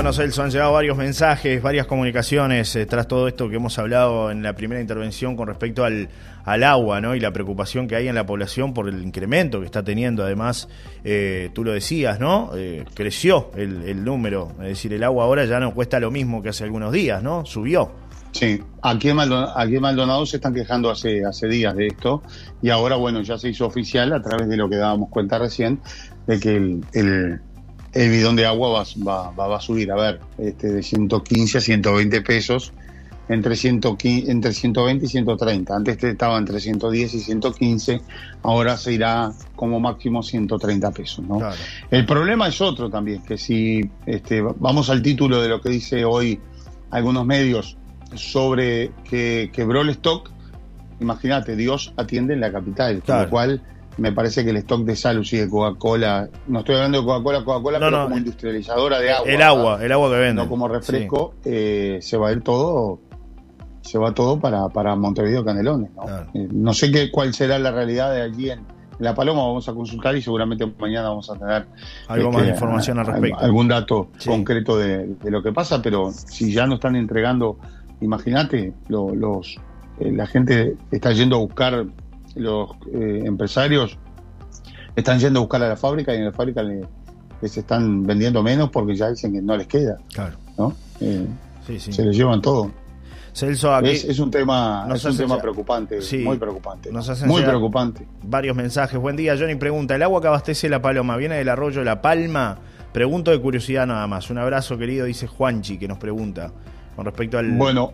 Bueno, Celso, han llegado varios mensajes, varias comunicaciones eh, tras todo esto que hemos hablado en la primera intervención con respecto al, al agua ¿no? y la preocupación que hay en la población por el incremento que está teniendo. Además, eh, tú lo decías, ¿no? Eh, creció el, el número, es decir, el agua ahora ya no cuesta lo mismo que hace algunos días, ¿no? Subió. Sí, aquí en, Maldonado, aquí en Maldonado se están quejando hace, hace días de esto y ahora, bueno, ya se hizo oficial a través de lo que dábamos cuenta recién, de que el, el, el bidón de agua va, va, va, a subir, a ver, este, de 115 a 120 pesos, entre, 115, entre 120 y 130. Antes estaba entre 110 y 115, ahora se irá como máximo 130 pesos. ¿no? Claro. El problema es otro también, que si este, vamos al título de lo que dice hoy algunos medios sobre que quebró el stock, imagínate, Dios atiende en la capital, claro. con lo cual me parece que el stock de Salus y de Coca-Cola, no estoy hablando de Coca-Cola, Coca-Cola, no, pero no, como industrializadora de agua. El agua, ¿verdad? el agua que vende. No como refresco, sí. eh, se va a ir todo, se va todo para, para Montevideo Canelones. ¿no? Claro. Eh, no sé qué, cuál será la realidad de allí en, La Paloma, vamos a consultar y seguramente mañana vamos a tener algo este, más de información al respecto. Algún dato sí. concreto de, de, lo que pasa, pero si ya no están entregando, imagínate, lo, los, eh, la gente está yendo a buscar los eh, empresarios están yendo a buscar a la fábrica y en la fábrica le, les están vendiendo menos porque ya dicen que no les queda. Claro. ¿no? Eh, sí, sí. Se les llevan todo. Celso, aquí es, es, un tema, es un tema preocupante, sí, muy preocupante. muy preocupante. Varios mensajes. Buen día, Johnny. Pregunta: ¿el agua que abastece la paloma viene del arroyo La Palma? Pregunto de curiosidad nada más. Un abrazo, querido, dice Juanchi, que nos pregunta con respecto al. Bueno,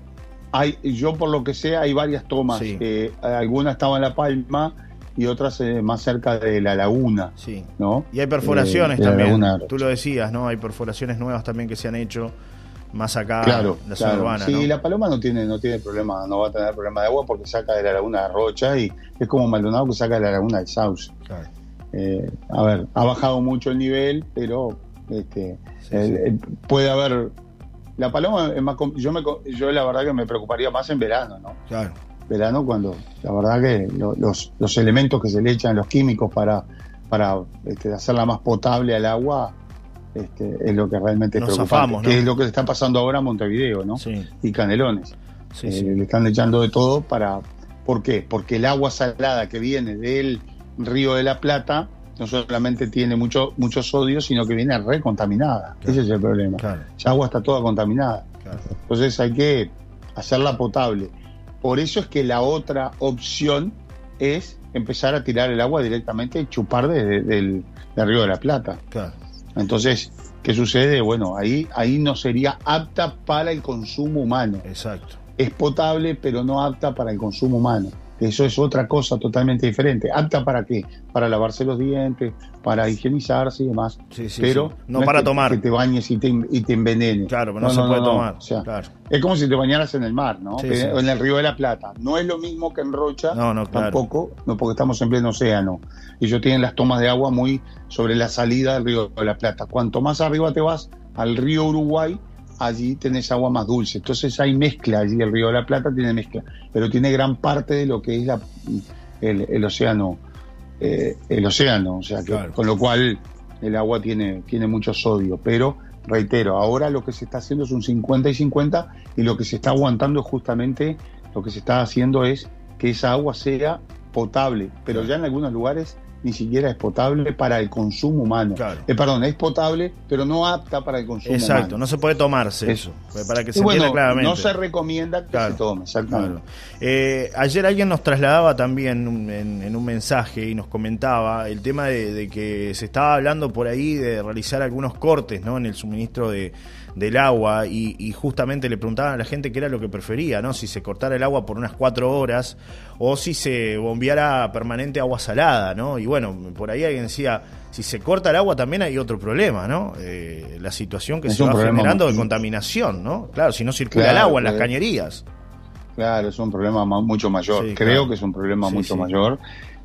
hay, yo por lo que sé, hay varias tomas. Sí. Eh, algunas estaban en La Palma y otras eh, más cerca de la laguna. Sí. ¿no? Y hay perforaciones eh, también. Tú lo decías, ¿no? Hay perforaciones nuevas también que se han hecho más acá claro, la zona claro. urbana. Sí, ¿no? la paloma no tiene, no tiene problema, no va a tener problema de agua porque saca de la laguna de Rocha y es como Maldonado que saca de la laguna del Sauce. Claro. Eh, a ver, ha bajado mucho el nivel, pero este, sí, el, sí. puede haber. La paloma es más. Yo, me, yo la verdad que me preocuparía más en verano, ¿no? Claro. Verano, cuando la verdad que los, los elementos que se le echan, los químicos para, para este, hacerla más potable al agua, este, es lo que realmente Nos es preocupante, zafamos, ¿no? que es lo que está pasando ahora a Montevideo, ¿no? Sí. Y Canelones. Sí, eh, sí. Le están echando de todo para... ¿Por qué? Porque el agua salada que viene del río de la Plata no solamente tiene mucho, mucho sodio, sino que viene recontaminada. Claro. Ese es el problema. Claro. Esa agua está toda contaminada. Claro. Entonces hay que hacerla potable. Por eso es que la otra opción es empezar a tirar el agua directamente y chupar desde del, del río de la Plata. Entonces, ¿qué sucede? Bueno, ahí, ahí no sería apta para el consumo humano. Exacto. Es potable, pero no apta para el consumo humano. Eso es otra cosa totalmente diferente. ¿Apta para qué? Para lavarse los dientes, para higienizarse y demás. Sí, sí, pero sí. no, no para es que, tomar. Que te bañes y te, y te envenenes. Claro, pero no, no se puede tomar. O sea, claro. Es como si te bañaras en el mar, ¿no? O en el río de la Plata. No es lo mismo que en Rocha. No, no, claro. Tampoco, no porque estamos en pleno océano. Y ellos tienen las tomas de agua muy sobre la salida del río de la Plata. Cuanto más arriba te vas al río Uruguay, allí tenés agua más dulce. Entonces hay mezcla allí, el río de la Plata tiene mezcla, pero tiene gran parte de lo que es la, el, el, océano, eh, el océano, o sea que Claro. con lo cual el agua tiene, tiene mucho sodio, pero reitero, ahora lo que se está haciendo es un 50 y 50 y lo que se está aguantando es justamente, lo que se está haciendo es que esa agua sea potable, pero ya en algunos lugares ni siquiera es potable para el consumo humano. Claro. Eh, perdón, es potable, pero no apta para el consumo Exacto, humano. no se puede tomarse eso, para que se bueno, entienda claramente. no se recomienda que Claro, se tome, exactamente. Claro. Eh, ayer alguien nos trasladaba también en un mensaje y nos comentaba el tema de, de que se estaba hablando por ahí de realizar algunos cortes ¿no? en el suministro de, del agua y, y justamente le preguntaban a la gente qué era lo que prefería, ¿no? si se cortara el agua por unas cuatro horas o si se bombeara permanente agua salada. ¿no? Y bueno, por ahí alguien decía, si se corta el agua también hay otro problema, ¿no? Eh, la situación que Es se va generando de contaminación, ¿no? Claro, si no circula Claro, el agua en las claro. cañerías. Claro, es un problema ma- mucho mayor. Sí, Creo claro. que es un problema Sí, mucho sí. mayor.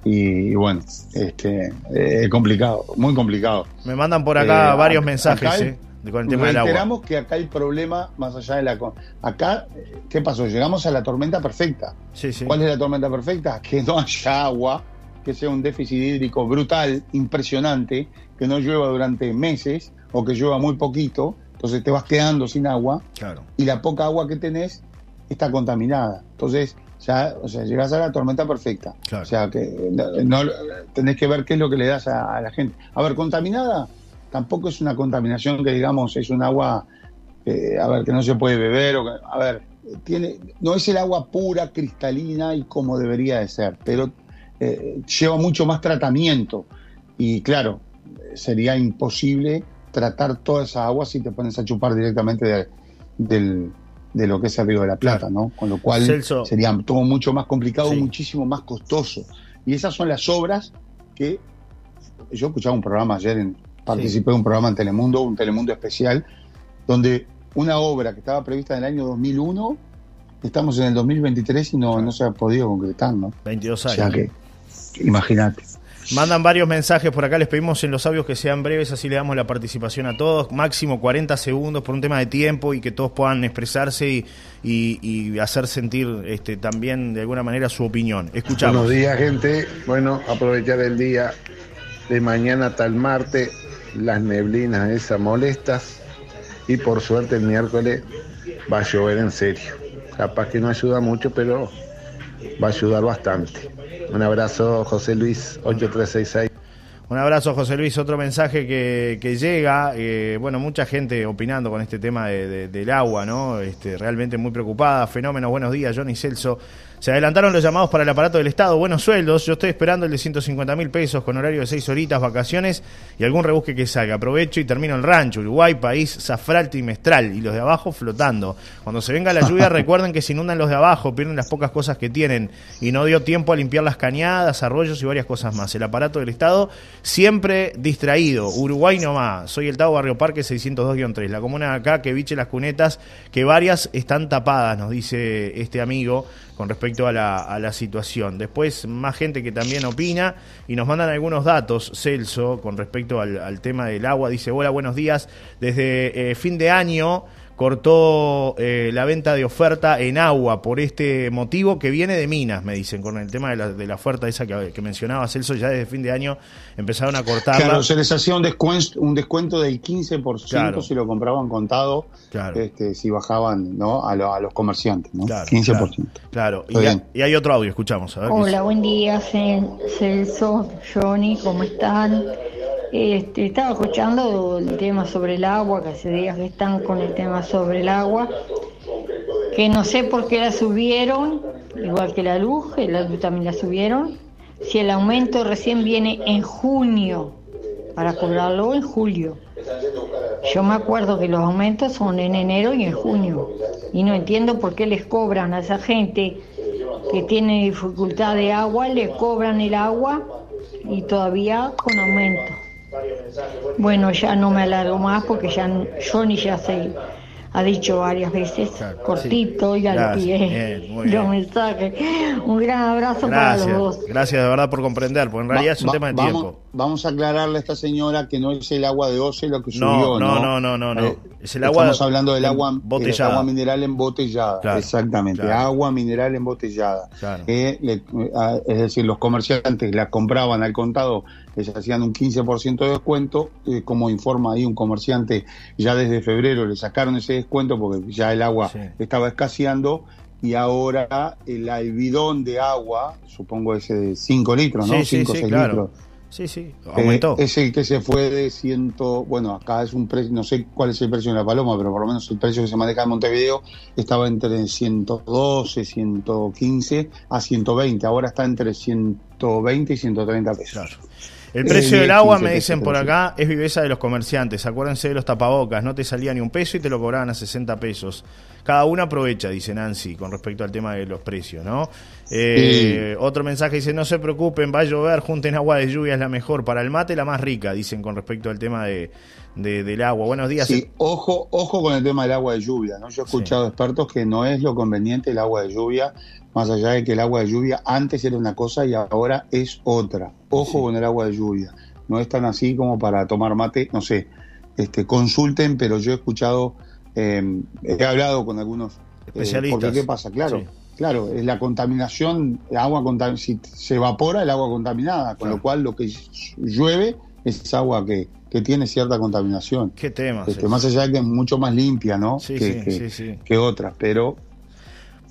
Y, y bueno, este, eh, complicado, muy complicado. Me mandan por acá Eh, varios mensajes acá eh, con el tema del agua. Reiteramos que acá hay problema más allá de la... Acá, ¿qué pasó? Llegamos a la tormenta perfecta. Sí, sí. ¿Cuál es la tormenta perfecta? Que no haya agua, que sea un déficit hídrico brutal, impresionante, que no llueva durante meses o que llueva muy poquito, Entonces te vas quedando sin agua Claro. y la poca agua que tenés está contaminada. Entonces, ya, o sea, llegás a la tormenta perfecta. Claro. O sea, que no, no- tenés que ver qué es lo que le das a, a la gente. A ver, contaminada tampoco es una contaminación que digamos es un agua, eh, a ver, que no se puede beber. O que- a ver, tiene, no es el agua pura, cristalina y como debería de ser, pero eh, lleva mucho más tratamiento. Y claro, sería imposible tratar toda esa agua si te pones a chupar directamente de, del- de lo que es el Río de la Plata. ¿no? Con lo cual Celso. sería todo mucho más complicado, Sí. muchísimo más costoso. Y esas son las obras que yo escuchaba un programa ayer, en, participé de un programa en Telemundo, un Telemundo especial, donde una obra que estaba prevista en el año 2001, estamos en el 2023 y no, no se ha podido concretar, ¿no? 22 O años. sea que, imagínate. Mandan varios mensajes por acá, les pedimos en los audios que sean breves, así le damos la participación a todos, máximo 40 segundos por un tema de tiempo y que todos puedan expresarse y, y- y hacer sentir este, también de alguna manera su opinión. Escuchamos. Buenos días, gente. Bueno, aprovechar el día de mañana hasta el martes, las neblinas esas molestas y por suerte el miércoles va a llover en serio. Capaz que no ayuda mucho, pero va a ayudar bastante. Un abrazo, José Luis, 8366. Un abrazo, José Luis. Otro mensaje que, que llega. eh, bueno, mucha gente opinando con este tema de- de- del agua, ¿no? Este, realmente muy preocupada. Fenómenos, buenos días, Johnny Celso. Se adelantaron los llamados para el aparato del Estado. Buenos sueldos. Yo estoy esperando el de 150 mil pesos con horario de 6 horitas, vacaciones y algún rebusque que salga. Aprovecho y termino el rancho. Uruguay, país, Zafralto y Mestral. Y los de abajo flotando. Cuando se venga la lluvia, recuerden que se inundan los de abajo, pierden las pocas cosas que tienen. Y no dio tiempo a limpiar las cañadas, arroyos y varias cosas más. El aparato del Estado siempre distraído. Uruguay nomás. Soy el Tavo Barrio Parque 602-3. La comuna de acá que biche las cunetas, que varias están tapadas, nos dice este amigo con respecto a la, situación. Después, más gente que también opina y nos mandan algunos datos, Celso, con respecto al, al tema del agua. Dice, hola, buenos días. Desde eh, fin de año cortó eh, la venta de oferta en agua por este motivo que viene de Minas, me dicen, con el tema de la, de la oferta esa que, que mencionaba Celso, ya desde fin de año empezaron a cortarla. Claro, se les hacía un descuento, un descuento del 15% Claro. si lo compraban contado, Claro. este, si bajaban ¿no? a, lo- a los comerciantes, ¿no? Claro, 15%. Claro, claro. Y, hay, bien. y hay otro audio, escuchamos. A ver Hola, buen día, Cel- Celso, Johnny, ¿cómo están? Este, estaba escuchando el tema sobre el agua, que hace días que están con el tema sobre el agua, que no sé por qué la subieron, igual que la luz, la luz también la subieron, si el aumento recién viene en junio, para cobrarlo en julio. Yo me acuerdo que los aumentos son en enero y en junio, y no entiendo por qué les cobran a esa gente que tiene dificultad de agua, le cobran el agua y todavía con aumento. Bueno, ya no me alargo más porque ya Johnny ya se ha dicho varias veces, Claro, cortito, sí. Gracias, pillé bien, muy los mensajes. Un gran abrazo para los Gracias, dos. gracias de verdad por comprender, porque en realidad Va- es un va- tema de vamos, tiempo. Vamos a aclararle a esta señora que no es el agua de OCE lo que No, subió, no, ¿no? no, no, no, no. Eh, Es el agua Estamos hablando del agua, embotellada. el agua mineral embotellada. Claro, Exactamente, claro. agua mineral embotellada. Claro. Eh, le- a- es decir, los comerciantes la compraban al contado, les hacían un 15% de descuento, eh, como informa ahí un comerciante, ya desde febrero le sacaron ese descuento porque ya el agua Sí. estaba escaseando y ahora el, el bidón de agua, supongo ese de 5 litros, ¿no? Sí, sí, 5 sí, 6 claro. litros. Sí, sí, Eh, aumentó. es el que se fue de ciento, bueno, acá es un precio, no sé cuál es el precio de la paloma, pero por lo menos el precio que se maneja en Montevideo estaba entre 112, 115 a 120, ahora está entre 120 y 130 pesos. Claro. El precio Eh, del agua, 15 me dicen por acá, es viveza de los comerciantes. Acuérdense de los tapabocas, no te salía ni un peso y te lo cobraban a 60 pesos. Cada uno aprovecha, dice Nancy, con respecto al tema de los precios, ¿no? Eh, Otro mensaje dice, no se preocupen, va a llover, junten agua de lluvia, es la mejor. Para el mate, la más rica, dicen con respecto al tema de, de- del agua. Buenos días. Sí, ojo, ojo con el tema del agua de lluvia, ¿no? Yo he escuchado expertos que no es lo conveniente el agua de lluvia, más allá de que el agua de lluvia antes era una cosa y ahora es otra. Ojo Sí. con el agua de lluvia. No es tan así como para tomar mate, no sé, este, consulten, pero yo he escuchado, eh, he hablado con algunos eh, Especialistas. porque qué pasa, claro. Sí. Claro, es la contaminación, el agua si se evapora el agua contaminada, con Claro. lo cual lo que llueve es agua que, que tiene cierta contaminación. Qué tema. Este, más allá de que es mucho más limpia, ¿no? Sí, que, sí, que- sí, sí. que otras, pero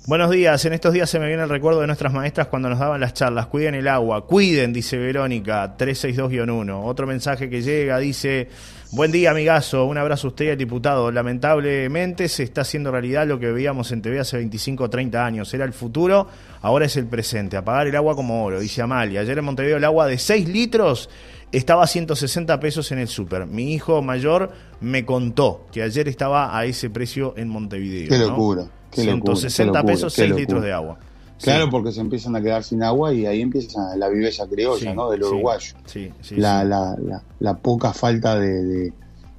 Buenos días, en estos días se me viene el recuerdo de nuestras maestras cuando nos daban las charlas. Cuiden el agua, cuiden, dice Verónica, 362-1. Otro mensaje que llega dice, buen día amigazo, un abrazo a usted y al diputado. Lamentablemente se está haciendo realidad lo que veíamos en TV hace 25 o 30 años. Era el futuro, ahora es el presente. Apagar el agua como oro, dice Amalia. Ayer en Montevideo el agua de 6 litros estaba a 160 pesos en el súper. Mi hijo mayor me contó que ayer estaba a ese precio en Montevideo. qué ¿no? Qué locura, 160 qué locura, pesos, qué 6 locura. litros de agua. Claro, Sí. porque se empiezan a quedar sin agua y ahí empieza la viveza criolla, Sí, ¿no? Del uruguayo. Sí, sí, la. La, la, la poca falta de, de,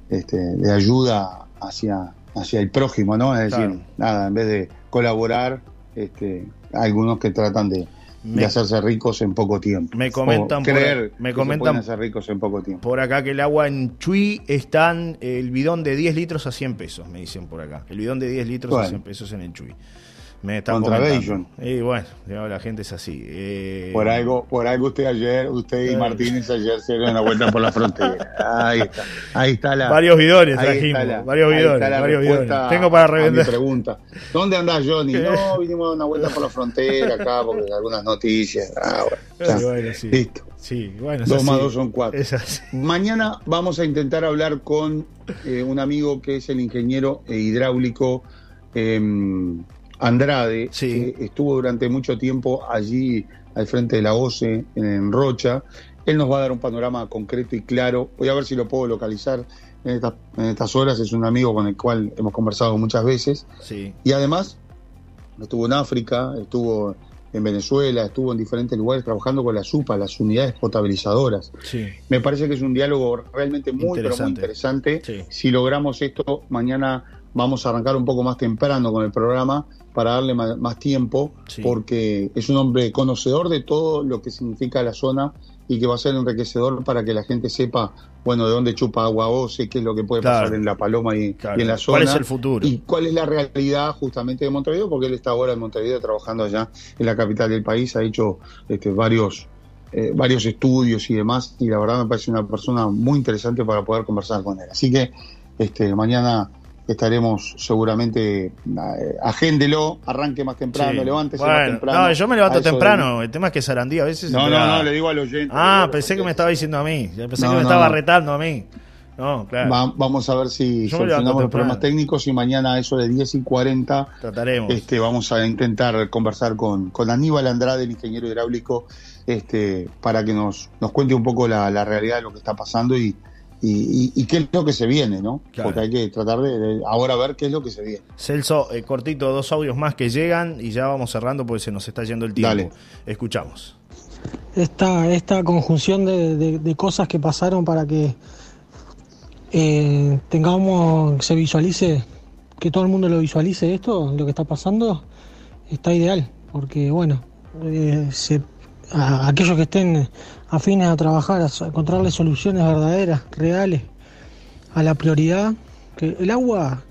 este, de ayuda hacia, hacia el prójimo, ¿no? Es decir, Claro. nada, en vez de colaborar, este, algunos que tratan de, Me- de hacerse ricos en poco tiempo. Me comentan O por- creer me que se comentan- hacer ricos en poco tiempo. Por acá que el agua en Chuy están el bidón de 10 litros a 100 pesos, me dicen por acá. El bidón de 10 litros a Bueno. 100 pesos en el Chuy. Me están Contravention. Y bueno, la gente es así. Eh, Por algo, por algo usted ayer, usted y. Martínez ayer se dieron una vuelta por la frontera. Ahí está, ahí está la. Varios bidones trajimos, la- varios bidones, la varios bidones. Tengo para revender. pregunta. ¿Dónde andás, Johnny? No, vinimos a dar una vuelta por la frontera acá porque algunas noticias. Ah, bueno, ya. Bueno, sí. Listo. Sí, bueno, Dos más dos son cuatro. Mañana vamos a intentar hablar con eh, un amigo que es el ingeniero hidráulico eh, Andrade, Sí. que estuvo durante mucho tiempo allí al frente de la OCE en Rocha. Él nos va a dar un panorama concreto y claro. Voy a ver si lo puedo localizar en estas, en estas horas. Es un amigo con el cual hemos conversado muchas veces. Sí, Y además estuvo en África, estuvo en Venezuela, estuvo en diferentes lugares trabajando con la SUPA, las unidades potabilizadoras. sí. Me parece que es un diálogo realmente muy, pero muy Interesante. interesante. Sí. Si logramos esto, mañana vamos a arrancar un poco más temprano con el programa para darle más, tiempo, Sí. porque es un hombre conocedor de todo lo que significa la zona y que va a ser enriquecedor para que la gente sepa, bueno, de dónde chupa agua OCE, qué es lo que puede Claro. pasar en La Paloma y, Claro. y en la zona. ¿Cuál es el futuro? Y cuál es la realidad justamente de Montevideo, porque él está ahora en Montevideo trabajando allá en la capital del país, ha hecho este, varios, eh, varios estudios y demás, y la verdad me parece una persona muy interesante para poder conversar con él. Así que este, mañana estaremos seguramente, eh, agéndelo, arranque más temprano, Sí. levántese más temprano. no, yo me levanto de- temprano. El tema es que Sarandí a veces. No, no, no, le digo al oyente. Ah, pensé que me estaba diciendo a mí. Pensé No, que me no, estaba no. retando a mí. No, claro. Va- vamos a ver si Yo solucionamos los problemas técnicos y mañana a eso de 10 y 40 Trataremos. Este, vamos a intentar conversar con, con Aníbal Andrade, el ingeniero hidráulico, este, para que nos, nos cuente un poco la, la realidad de lo que está pasando y, y, y- y qué es lo que se viene, ¿no? Claro. Porque hay que tratar de, de ahora ver qué es lo que se viene. Celso, eh, cortito, dos audios más que llegan y ya vamos cerrando porque se nos está yendo el tiempo. Dale. Escuchamos. esta, esta conjunción de, de- de cosas que pasaron para que eh, tengamos, se visualice, que todo el mundo lo visualice esto, lo que está pasando, está ideal, porque bueno, eh, se- a, aquellos que estén afines a trabajar, a encontrarle soluciones verdaderas, reales, a la prioridad, que el agua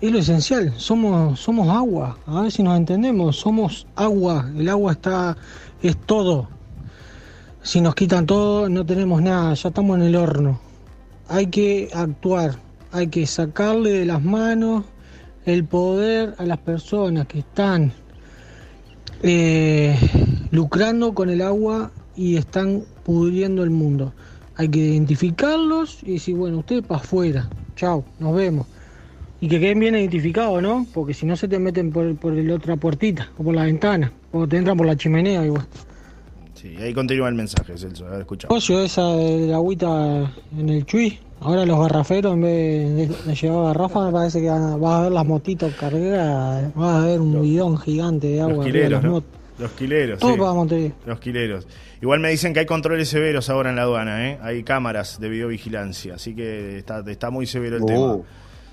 es lo esencial, somos, somos agua, a ver si nos entendemos, somos agua, el agua está, es todo, si nos quitan todo, no tenemos nada, ya estamos en el horno. Hay que actuar, hay que sacarle de las manos el poder a las personas que están eh, lucrando con el agua y están pudriendo el mundo. Hay que identificarlos y decir, bueno, ustedes para afuera, chao, nos vemos. Y que queden bien identificados, ¿no? Porque si no se te meten por, por la otra puertita o por la ventana, o te entran por la chimenea igual. Sí, ahí continúa el mensaje, Celso. A negocio esa de la agüita en el Chuy. Ahora los garraferos, en vez de, de llevar garrafas, me parece que vas a ver las motitos cargadas, vas a ver un bidón gigante de agua. Los quileros, las ¿no? Los quileros, Todo sí. para Montevideo. Los quileros. Igual me dicen que hay controles severos ahora en la aduana, ¿eh? Hay cámaras de videovigilancia, así que está, está muy severo el Uh, tema.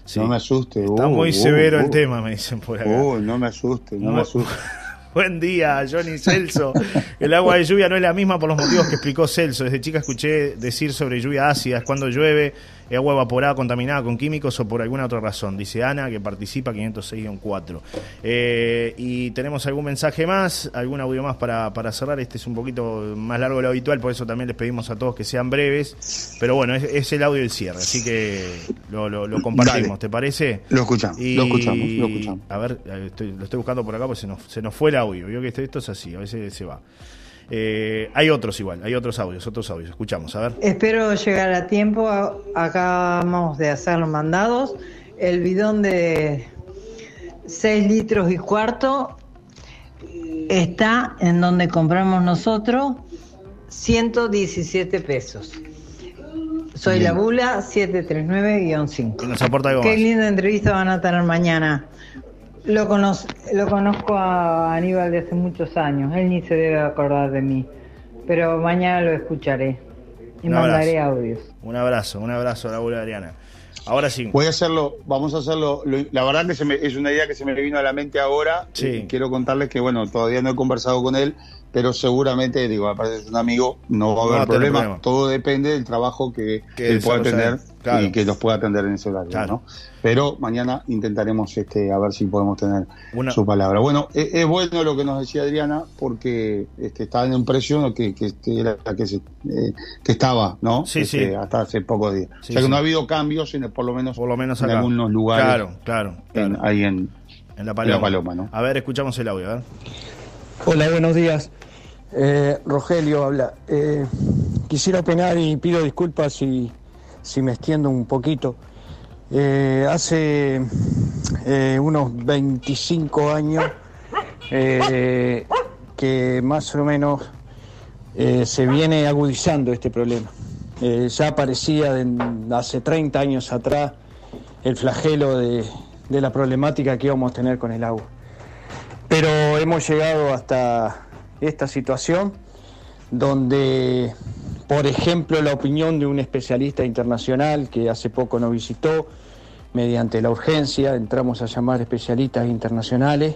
Sí. No me asuste. Está uh, muy uh, severo el tema, me dicen por acá. Uh, no me asuste, no No. me asuste. Buen día, Johnny Celso. El agua de lluvia no es la misma por los motivos que explicó Celso. Desde chica escuché decir sobre lluvia ácida, es cuando llueve agua evaporada contaminada con químicos o por alguna otra razón. Dice Ana, que participa 506-4. Eh, y tenemos algún mensaje más, algún audio más para, para cerrar. Este es un poquito más largo de lo habitual, por eso también les pedimos a todos que sean breves. Pero bueno, es, el audio del cierre, así que lo, lo, compartimos, ¿te parece? Lo escuchamos, lo escuchamos, lo escuchamos. A ver, lo estoy buscando por acá porque se nos, se nos fue el audio. Vio que esto, esto es así, a veces se va. Eh, hay otros igual, hay otros audios, otros audios. Escuchamos, a ver. Espero llegar a tiempo. Acabamos de hacer los mandados. El bidón de 6 litros y cuarto está en donde compramos nosotros 117 pesos. Soy la Bula 739-5. Qué linda entrevista van a tener mañana. Lo, lo conozco a Aníbal de hace muchos años, él ni se debe acordar de mí, pero mañana lo escucharé y mandaré audios. Un abrazo, un abrazo a la Adriana. Ahora sí. Voy a hacerlo, vamos a hacerlo. la verdad que se me, es una idea que se me vino a la mente ahora. Sí. quiero contarles que, bueno, todavía no he conversado con él, pero seguramente, digo, aparte de un amigo, no va a haber problema. Todo depende del trabajo que, él pueda tener y que los pueda atender en ese horario, ¿no? Pero mañana intentaremos este, a ver si podemos tener su palabra. Bueno, es, bueno lo que nos decía Adriana, porque este, está en un precio que, que, era que, se, eh, que estaba, ¿no? Sí, sí. Este, hasta hace pocos días. o sea que no ha habido cambios, por lo menos, por lo menos en algunos lugares. Claro, claro. ahí en, en la Paloma. ¿no? A ver, escuchamos el audio, a ver. Hola, buenos días. Eh, Rogelio habla. Eh, quisiera opinar y pido disculpas si, si me extiendo un poquito. Eh, hace unos 25 años que más o menos se viene agudizando este problema. ya aparecía hace 30 años atrás el flagelo de, de la problemática que íbamos a tener con el agua. Pero hemos llegado hasta esta situación donde, por ejemplo, la opinión de un especialista internacional que hace poco nos visitó, mediante la urgencia, entramos a llamar especialistas internacionales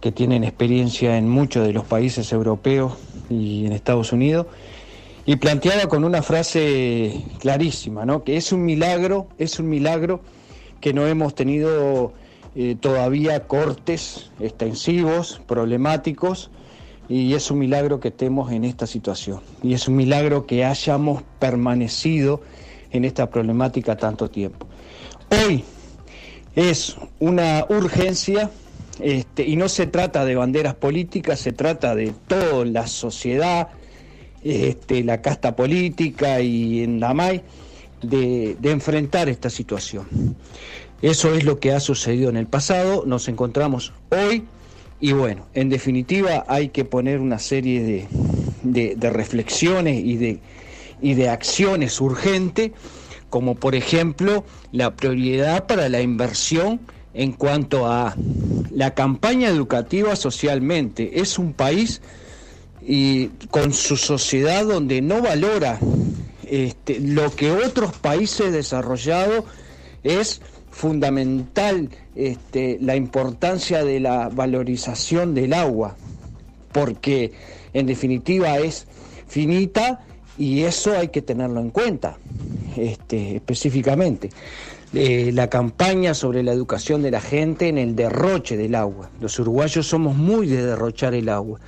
que tienen experiencia en muchos de los países europeos y en Estados Unidos, y planteaba con una frase clarísima, ¿no? que es un milagro, es un milagro que no hemos tenido eh, todavía cortes extensivos, problemáticos, y es un milagro que estemos en esta situación. Y es un milagro que hayamos permanecido en esta problemática tanto tiempo. Hoy es una urgencia este, y no se trata de banderas políticas, se trata de toda la sociedad, este, la casta política y en la de enfrentar esta situación. Eso es lo que ha sucedido en el pasado, nos encontramos hoy y bueno, en definitiva hay que poner una serie de, reflexiones y de, y de acciones urgentes, como por ejemplo la prioridad para la inversión en cuanto a la campaña educativa socialmente. Es un país y con su sociedad donde no valora este, lo que otros países desarrollados es fundamental este, la importancia de la valorización del agua, porque en definitiva es finita y eso hay que tenerlo en cuenta este, específicamente. Eh, la campaña sobre la educación de la gente en el derroche del agua. Los uruguayos somos muy de derrochar el agua.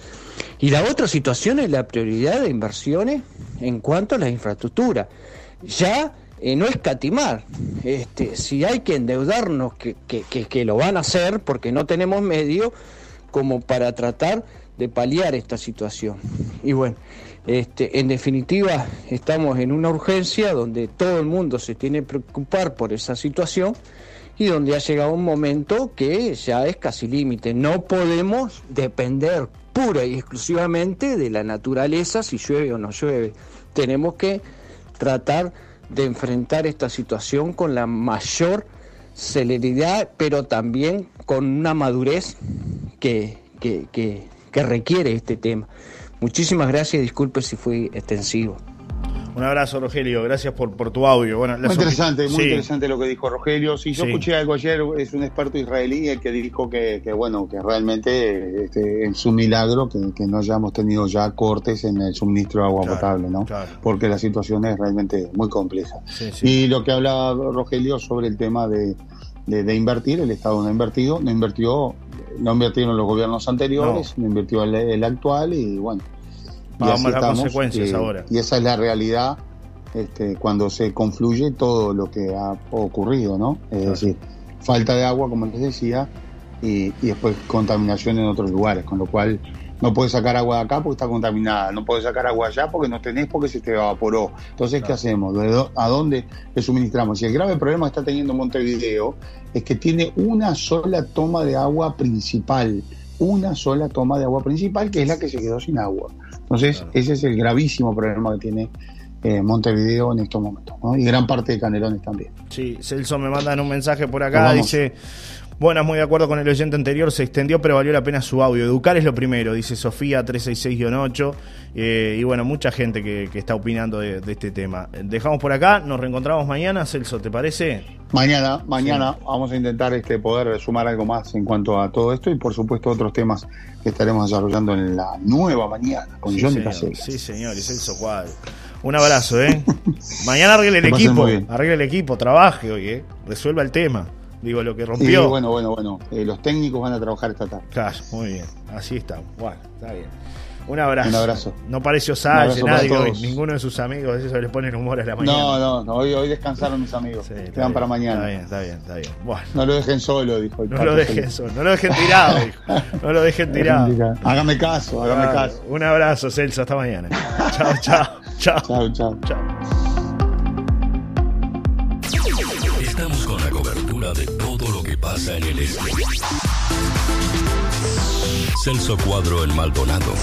Y la otra situación es la prioridad de inversiones en cuanto a la infraestructura. Ya eh, no escatimar. Este, si hay que endeudarnos, que, que, lo van a hacer porque no tenemos medio como para tratar de paliar esta situación. Y bueno, este, en definitiva, estamos en una urgencia donde todo el mundo se tiene que preocupar por esa situación y donde ha llegado un momento que ya es casi límite. No podemos depender pura y exclusivamente de la naturaleza si llueve o no llueve. Tenemos que tratar de enfrentar esta situación con la mayor celeridad, pero también con una madurez que, que, requiere este tema. Muchísimas gracias disculpe si fui extensivo. Un abrazo, Rogelio. Gracias por, por tu audio. Bueno, Muy interesante, muy Sí. interesante lo que dijo Rogelio. Si yo Sí. escuché algo ayer, es un experto israelí el que dijo que, que, bueno, que realmente este, es un milagro que, que no hayamos tenido ya cortes en el suministro de agua Claro, potable, ¿no? claro. Porque la situación es realmente muy compleja. Sí, sí. Y lo que hablaba Rogelio sobre el tema de, de- de invertir, el Estado no ha invertido, no invirtió, no invirtieron los gobiernos anteriores, no, invirtió el, el actual y bueno. Y Pagamos las estamos, consecuencias eh, ahora. Y esa es la realidad este, cuando se confluye todo lo que ha ocurrido, ¿no? Es Claro. decir, falta de agua, como les decía, y, y después contaminación en otros lugares, con lo cual no puedes sacar agua de acá porque está contaminada, no puedes sacar agua allá porque no tenés porque se te evaporó. Entonces, ¿qué hacemos? ¿De dó- ¿A dónde le suministramos? Y el grave problema que está teniendo Montevideo es que tiene una sola toma de agua principal, una sola toma de agua principal que es la que se quedó sin agua. Entonces, Claro. ese es el gravísimo problema que tiene eh, Montevideo en estos momentos, ¿no? y gran parte de Canelones también. Sí, Celso me mandan un mensaje por acá, dice, buenas, muy de acuerdo con el oyente anterior, se extendió pero valió la pena su audio. Educar es lo primero, dice Sofía 366-8, eh, y bueno, mucha gente que, que está opinando de, de este tema. Dejamos por acá, nos reencontramos mañana, Celso, ¿te parece? Mañana, mañana vamos a intentar este, poder sumar algo más en cuanto a todo esto y por supuesto otros temas que estaremos desarrollando en la nueva mañana con Sí, Johnny señor. Sí, señor, y Celso Cuadro. Un abrazo, ¿eh? Mañana arregle el equipo, arregle el equipo, trabaje hoy, ¿eh? Resuelva el tema. Digo, lo que rompió. bueno, bueno, bueno, eh, los técnicos van a trabajar esta tarde. Claro, muy bien. Así estamos. Bueno, está bien. Un abrazo. Un abrazo. No pareció Salle, nadie hoy. Ninguno de sus amigos, eso le ponen humor a la mañana. No, no, no, hoy, hoy descansaron mis amigos. Sí, está Quedan bien, para mañana. Está bien, está bien, está bien. Bueno, No lo dejen solo, dijo el no lo dejen solo, no lo dejen tirado, hijo. No lo dejen tirado. Hágame caso, hágame caso. Un abrazo, Celso. Hasta mañana. chao, chao, chao. Chao, chao. Pasa en el este. Celso Cuadro en Maldonado.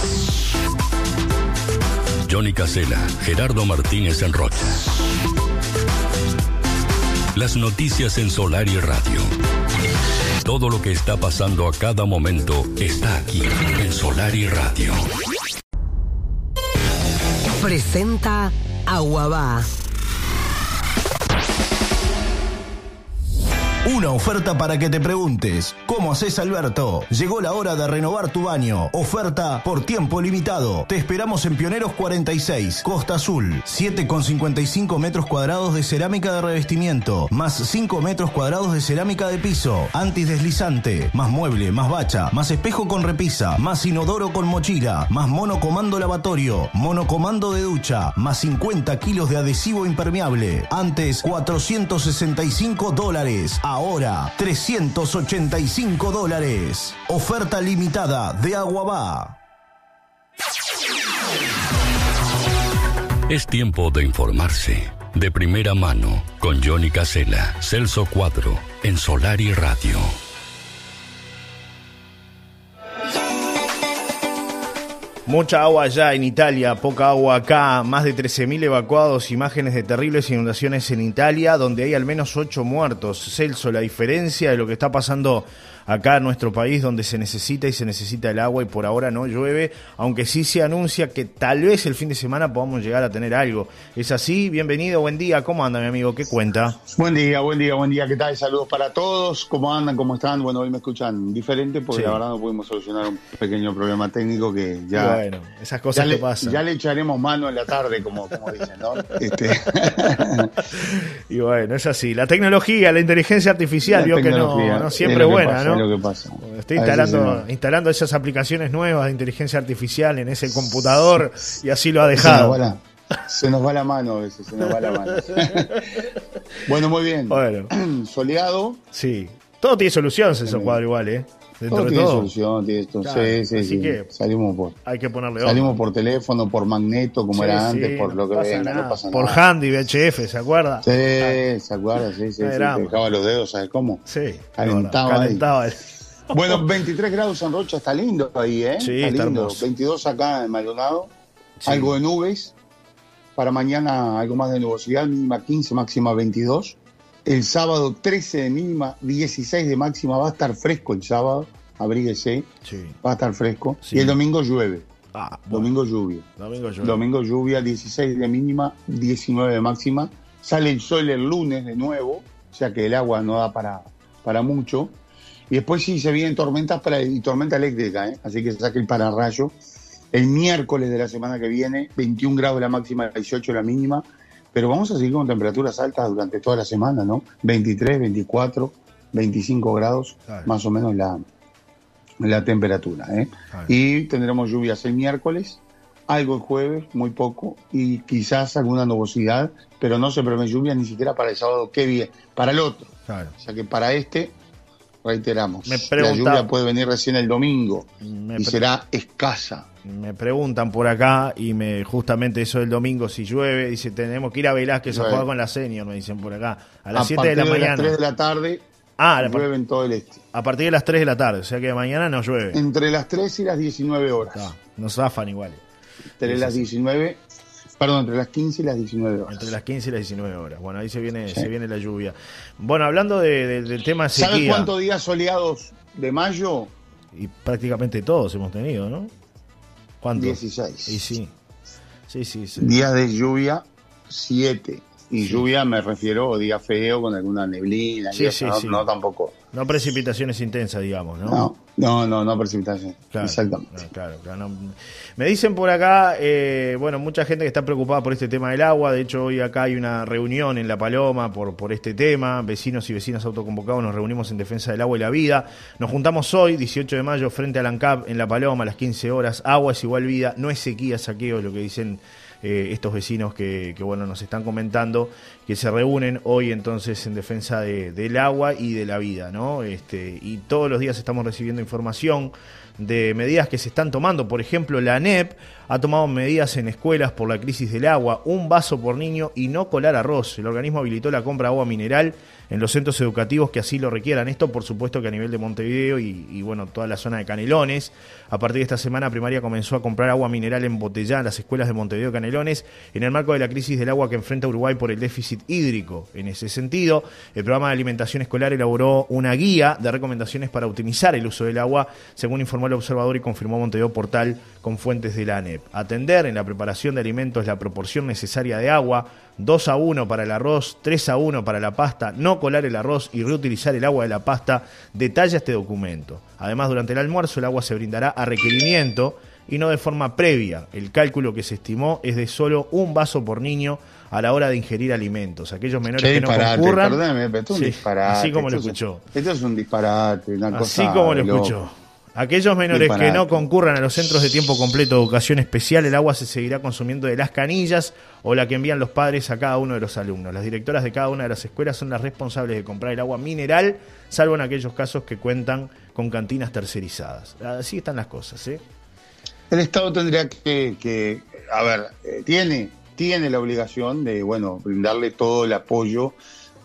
Johnny Casela, Gerardo Martínez en Rocha. Las noticias en Solar y Radio. Todo lo que está pasando a cada momento está aquí en Solar y Radio. Presenta Aguabá. Una oferta para que te preguntes, ¿cómo haces Alberto? Llegó la hora de renovar tu baño. Oferta por tiempo limitado. Te esperamos en Pioneros 46, Costa Azul. 7,55 metros cuadrados de cerámica de revestimiento, más 5 metros cuadrados de cerámica de piso, antideslizante, más mueble, más bacha, más espejo con repisa, más inodoro con mochila, más monocomando lavatorio, monocomando de ducha, más 50 kilos de adhesivo impermeable. Antes 465 dólares, 385 dólares. Oferta limitada de Aguabá. Es tiempo de informarse. De primera mano, con Johnny Casela, Celso Cuadro, en Solar y Radio. Mucha agua allá en Italia, poca agua acá, más de 13.000 evacuados, imágenes de terribles inundaciones en Italia, donde hay al menos 8 muertos. Celso, la diferencia de lo que está pasando acá en nuestro país, donde se necesita y se necesita el agua y por ahora no llueve, aunque sí se anuncia que tal vez el fin de semana podamos llegar a tener algo. ¿Es así? Bienvenido, buen día. ¿Cómo anda mi amigo? ¿Qué cuenta? Buen día, buen día, buen día. ¿Qué tal? Saludos para todos. ¿Cómo andan? ¿Cómo están? Bueno, hoy me escuchan diferente porque Sí. la verdad no pudimos solucionar un pequeño problema técnico que ya, bueno, esas cosas ya, que le, pasan. ya le echaremos mano en la tarde, como, como dicen, ¿no? Este, Y bueno, es así. La tecnología, la inteligencia artificial, la vio que no, no siempre buena, pasa, ¿no? es lo que pasa. Estoy instalando, instalando esas aplicaciones nuevas de inteligencia artificial en ese computador y así lo ha Se nos, dejado. va la, se nos va la mano a veces, se nos va la mano. bueno, muy bien. Bueno, Soleado. sí. Todo tiene solución, Tremendo. Cuadro, igual, ¿eh? Dentro Todo de tiene todo. solución, tiene esto. Claro, sí, sí, así sí. que- Salimos por, Hay que ponerle salimos por teléfono, por magneto, como era antes, por no lo que venga, no pasa Por nada. Handy, VHF, ¿se acuerda? Sí, ¿se acuerda? Sí, sí, dejaba los dedos, ¿sabes cómo? Sí. Calentaba ahí. Calentaba. el- Bueno, 23 grados en Rocha, está lindo ahí, ¿eh? Sí, está lindo. hermoso. 22 acá en Maldonado, algo de nubes. Para mañana algo más de nubosidad, mínima 15, máxima 22. El sábado 13 de mínima, 16 de máxima, va a estar fresco el sábado, abríguese, Sí. va a estar fresco. Sí. Y el domingo llueve. Ah, bueno. Domingo lluvia. Domingo lluvia. Domingo lluvia, 16 de mínima, 19 de máxima. Sale el sol el lunes de nuevo, o sea que el agua no da para, para mucho. Y después sí se vienen tormentas para, y tormenta eléctrica, ¿eh? así que se saque el pararrayo. El miércoles de la semana que viene, 21 grados la máxima, 18 la mínima. Pero vamos a seguir con temperaturas altas durante toda la semana, ¿no? 23, 24, 25 grados, más o menos la, la temperatura. ¿eh? Y tendremos lluvias el miércoles, algo el jueves, muy poco, y quizás alguna nubosidad, pero no se prevé lluvia ni siquiera para el sábado que viene, para el otro. Claro. O sea que para este, reiteramos, Me la lluvia puede venir recién el domingo y será escasa. Me preguntan por acá y me justamente eso del domingo si llueve, dice tenemos que ir a Velázquez a jugar con la senior, me dicen por acá, a las a 7 de la de las mañana. 3 de la tarde Ah, a, llueve en todo el este. a partir de las 3 de la tarde, o sea que mañana no llueve. Entre las 3 y las 19 horas. Ah, nos zafan igual. Entre las 19, perdón, entre las 15 y las 19 horas. Entre las 15 y las 19 horas. Bueno, ahí se viene, se viene la lluvia. Bueno, hablando de- de- del tema ¿Sabes sequía, cuántos días soleados de mayo? y prácticamente todos hemos tenido, ¿no? ¿Cuántos? 16. Y sí. Sí, sí, sí. Días de lluvia, 7. Y lluvia me refiero a día feo con alguna neblina. Sí, y sí, no, sí. no tampoco. No precipitaciones intensas, digamos, ¿no? No, no, no, no precipitación. Claro, Exactamente. claro, claro, no. Me dicen por acá, eh, bueno, mucha gente que está preocupada por este tema del agua. De hecho, hoy acá hay una reunión en La Paloma por, por este tema. Vecinos y vecinas autoconvocados nos reunimos en defensa del agua y la vida. Nos juntamos hoy, 18 de mayo, frente al ANCAP en La Paloma a las 15 horas. Agua es igual vida, no es sequía, saqueo, es lo que dicen eh, estos vecinos que, que, bueno, nos están comentando, que se reúnen hoy entonces en defensa de- del agua y de la vida, ¿no? Este, y todos los días estamos recibiendo información de medidas que se están tomando. Por ejemplo, la ANEP ha tomado medidas en escuelas por la crisis del agua, un vaso por niño y no colar arroz. El organismo habilitó la compra de agua mineral en los centros educativos que así lo requieran. Esto, por supuesto, que a nivel de Montevideo y, bueno, toda la zona de Canelones. A partir de esta semana, primaria comenzó a comprar agua mineral embotellada en las escuelas de Montevideo y Canelones en el marco de la crisis del agua que enfrenta Uruguay por el déficit hídrico. En ese sentido, el programa de alimentación escolar elaboró una guía de recomendaciones para optimizar el uso del agua, según informó el observador y confirmó Montevideo Portal con fuentes de la ANEP. Atender en la preparación de alimentos la proporción necesaria de agua, 2 a 1 para el arroz, 3 a 1 para la pasta, no colar el arroz y reutilizar el agua de la pasta, detalla este documento. Además, durante el almuerzo el agua se brindará a requerimiento y no de forma previa. El cálculo que se estimó es de solo un vaso por niño a la hora de ingerir alimentos. Aquellos menores que no concurran... perdóname, pero esto es un Sí, disparate. Así como lo es- escuchó. Esto es un disparate, una Así cosa como lo loco. escuchó. Aquellos menores que no concurran a los centros de tiempo completo de educación especial, el agua se seguirá consumiendo de las canillas o la que envían los padres a cada uno de los alumnos. Las directoras de cada una de las escuelas son las responsables de comprar el agua mineral, salvo en aquellos casos que cuentan con cantinas tercerizadas. Así están las cosas, ¿eh? El Estado tendría que, que, a ver, eh, tiene, tiene la obligación de, bueno, brindarle todo el apoyo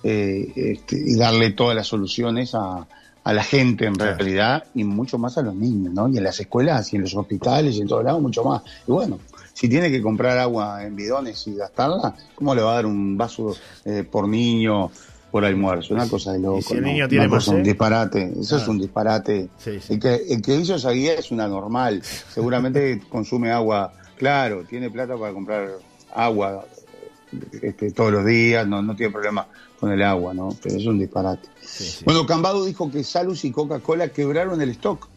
eh, este, y darle todas las soluciones a, a la gente en Claro. realidad y mucho más a los niños, ¿no? Y en las escuelas y en los hospitales y en todos lados, mucho más. Y bueno, si tiene que comprar agua en bidones y gastarla, ¿cómo le va a dar un vaso eh, por niño por almuerzo? Una cosa de loco. si el niño tiene más un sed? disparate. Eso es un disparate. Sí, sí. El que, el que hizo esa guía es una normal. Seguramente consume agua, claro, tiene plata para comprar agua este, todos los días, no, no tiene problema con el agua, ¿no? Pero es un disparate. Sí, sí. Bueno, Cambado dijo que Salus y Coca-Cola quebraron el stock.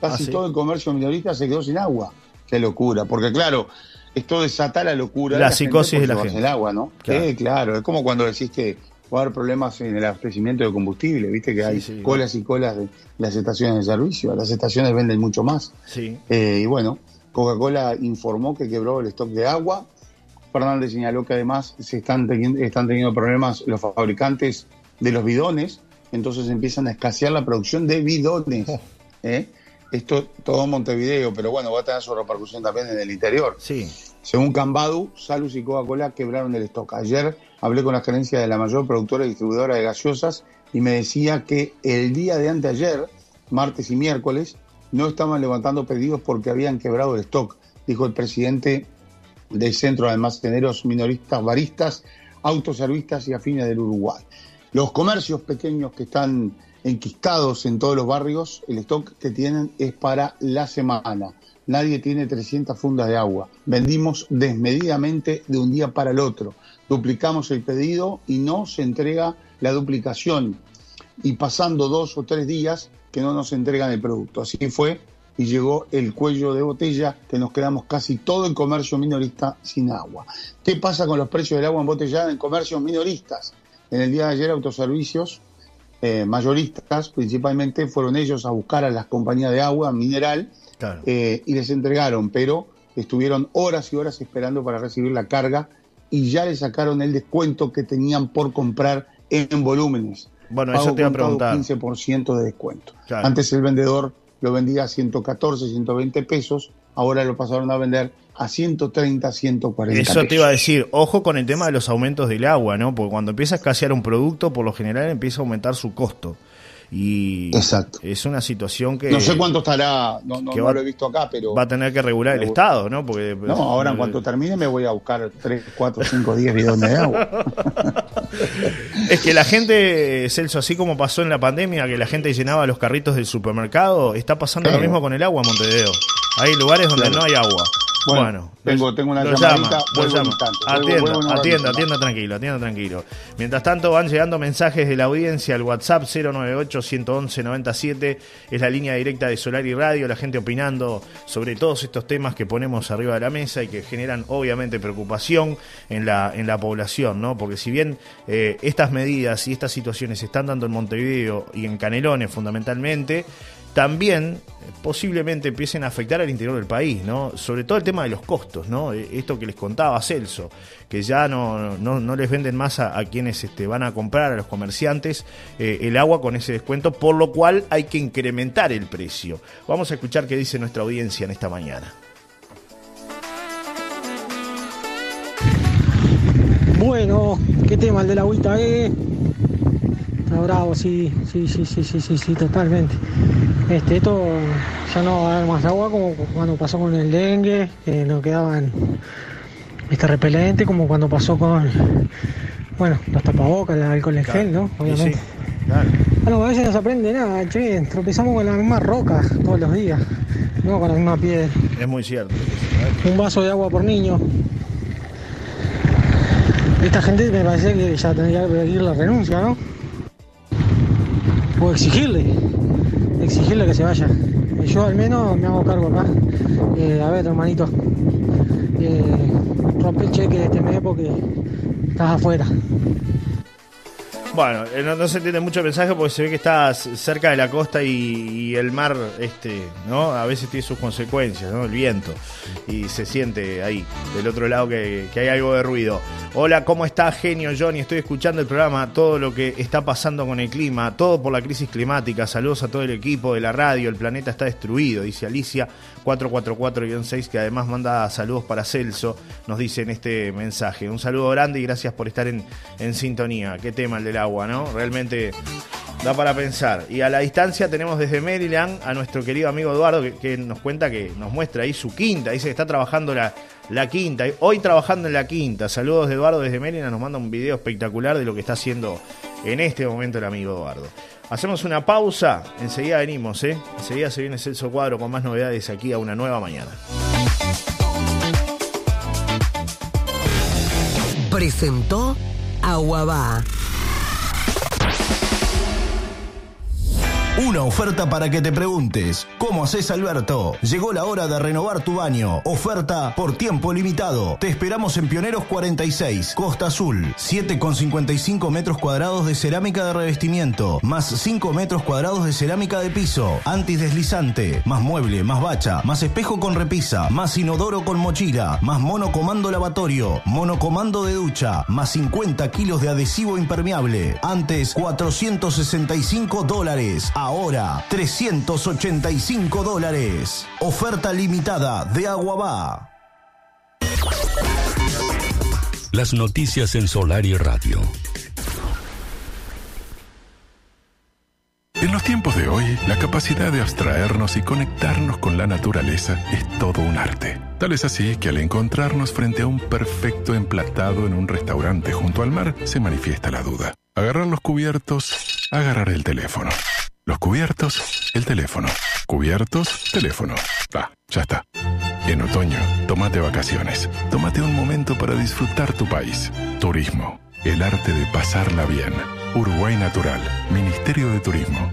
Casi Ah, ¿sí? todo el comercio minorista se quedó sin agua. Qué locura, porque claro, esto desata la locura La de psicosis de la gente. el agua, ¿no? Claro. Sí, claro, es como cuando decís que va a haber problemas en el abastecimiento de combustible, viste que hay sí. colas y colas de las estaciones de servicio, las estaciones venden mucho más. Sí. Eh, y bueno, Coca-Cola informó que quebró el stock de agua. Fernández señaló que además se están teniendo, están teniendo problemas los fabricantes de los bidones, entonces empiezan a escasear la producción de bidones. ¿eh? Esto todo en Montevideo, pero bueno, va a tener su repercusión también en el interior. Sí. Según Cambadu, Salus y Coca-Cola quebraron el stock. Ayer hablé con la gerencia de la mayor productora y distribuidora de gaseosas y me decía que el día de anteayer, martes y miércoles, no estaban levantando pedidos porque habían quebrado el stock, dijo el presidente del Centro de Almaceneros Minoristas Baristas, Autoservistas y Afines del Uruguay. Los comercios pequeños que están enquistados en todos los barrios, el stock que tienen es para la semana. Nadie tiene 300 fundas de agua. Vendimos desmedidamente de un día para el otro. Duplicamos el pedido y no se entrega la duplicación. Y pasando dos o tres días que no nos entregan el producto. Así fue y llegó el cuello de botella que nos quedamos casi todo el comercio minorista sin agua. ¿Qué pasa con los precios del agua embotellada en comercios minoristas? En el día de ayer autoservicios eh, mayoristas principalmente fueron ellos a buscar a las compañías de agua mineral eh, y les entregaron, pero estuvieron horas y horas esperando para recibir la carga y ya le sacaron el descuento que tenían por comprar en, volúmenes. Bueno, eso te iba a preguntar. 15% de descuento. Antes el vendedor lo vendía a 114, 120 pesos, ahora lo pasaron a vender a 130, 140 Eso te iba a decir, ojo con el tema de los aumentos del agua, ¿no? Porque cuando empieza a escasear un producto, por lo general empieza a aumentar su costo. Y Exacto. es una situación que... No sé cuánto estará, no, no, lo he visto acá, pero... Va a tener que regular el Estado, ¿no? Porque, no, ahora en cuanto termine me voy a buscar 3, 4, 5, 10 bidones de agua. es que la gente, Celso, así como pasó en la pandemia, que la gente llenaba los carritos del supermercado, está pasando lo mismo con el agua en Montevideo. Hay lugares donde no hay agua. Bueno, tengo, tengo una llamadita, Atienda, atienda, atienda tranquilo, atienda tranquilo. Mientras tanto van llegando mensajes de la audiencia al WhatsApp 098 111 97 es la línea directa de Solar y Radio, la gente opinando sobre todos estos temas que ponemos arriba de la mesa y que generan obviamente preocupación en la en la población, ¿no? Porque si bien eh, estas medidas y estas situaciones se están dando en Montevideo y en Canelones fundamentalmente, también eh, posiblemente empiecen a afectar al interior del país, ¿no? Sobre todo el tema de los costos, ¿no? Eh, esto que les contaba Celso, que ya no, no, les venden más a, quienes este, van a comprar, a los comerciantes, eh, el agua con ese descuento, por lo cual hay que incrementar el precio. Vamos a escuchar qué dice nuestra audiencia en esta mañana. Bueno, ¿qué tema el de la agüita, eh? Está bravo, sí, sí, sí, sí, sí, sí, sí, totalmente. Este, esto ya no va a haber más agua como cuando pasó con el dengue, que no quedaban este repelente, como cuando pasó con bueno, los tapabocas, el alcohol en gel, ¿no? Obviamente. Bueno, a veces no se aprende nada, che, tropezamos con la misma roca todos los días, no con la misma piedra. Es muy cierto. Un vaso de agua por niño. Esta gente me parece que ya tendría que pedir la renuncia, ¿no? O exigirle exigirle que se vaya. Yo al menos me hago cargo acá. Eh, a ver, hermanito, eh, rompe el cheque de este mes porque estás afuera. Bueno, eh, no, se entiende mucho el mensaje porque se ve que está cerca de la costa y, el mar, este, ¿no? A veces tiene sus consecuencias, ¿no? El viento. Y se siente ahí, del otro lado, que, hay algo de ruido. Hola, ¿cómo está, genio Johnny? Estoy escuchando el programa, todo lo que está pasando con el clima, todo por la crisis climática. Saludos a todo el equipo de la radio. El planeta está destruido, dice Alicia 444-6, que además manda saludos para Celso, nos dice en este mensaje. Un saludo grande y gracias por estar en, en sintonía. Qué tema el del agua ¿no? Realmente da para pensar. Y a la distancia tenemos desde Maryland a nuestro querido amigo Eduardo que, nos cuenta que nos muestra ahí su quinta. Dice que está trabajando la, la quinta. Hoy trabajando en la quinta. Saludos de Eduardo desde Maryland. Nos manda un video espectacular de lo que está haciendo en este momento el amigo Eduardo. Hacemos una pausa. Enseguida venimos, ¿eh? Enseguida se viene Celso Cuadro con más novedades aquí a una nueva mañana. Presentó Aguabá. Una oferta para que te preguntes, ¿cómo haces Alberto? Llegó la hora de renovar tu baño. Oferta por tiempo limitado. Te esperamos en Pioneros 46, Costa Azul. 7,55 metros cuadrados de cerámica de revestimiento, más 5 metros cuadrados de cerámica de piso, antideslizante, más mueble, más bacha, más espejo con repisa, más inodoro con mochila, más monocomando lavatorio, monocomando de ducha, más 50 kilos de adhesivo impermeable. Antes, 465 dólares ahora 385 dólares. Oferta limitada de Aguabá. Las noticias en Solar y Radio. En los tiempos de hoy, la capacidad de abstraernos y conectarnos con la naturaleza es todo un arte. Tal es así que al encontrarnos frente a un perfecto emplatado en un restaurante junto al mar, se manifiesta la duda. Agarrar los cubiertos, agarrar el teléfono. Los cubiertos, el teléfono. Cubiertos, teléfono. Ah, ya está. En otoño, tómate vacaciones. Tómate un momento para disfrutar tu país. Turismo, el arte de pasarla bien. Uruguay Natural, Ministerio de Turismo.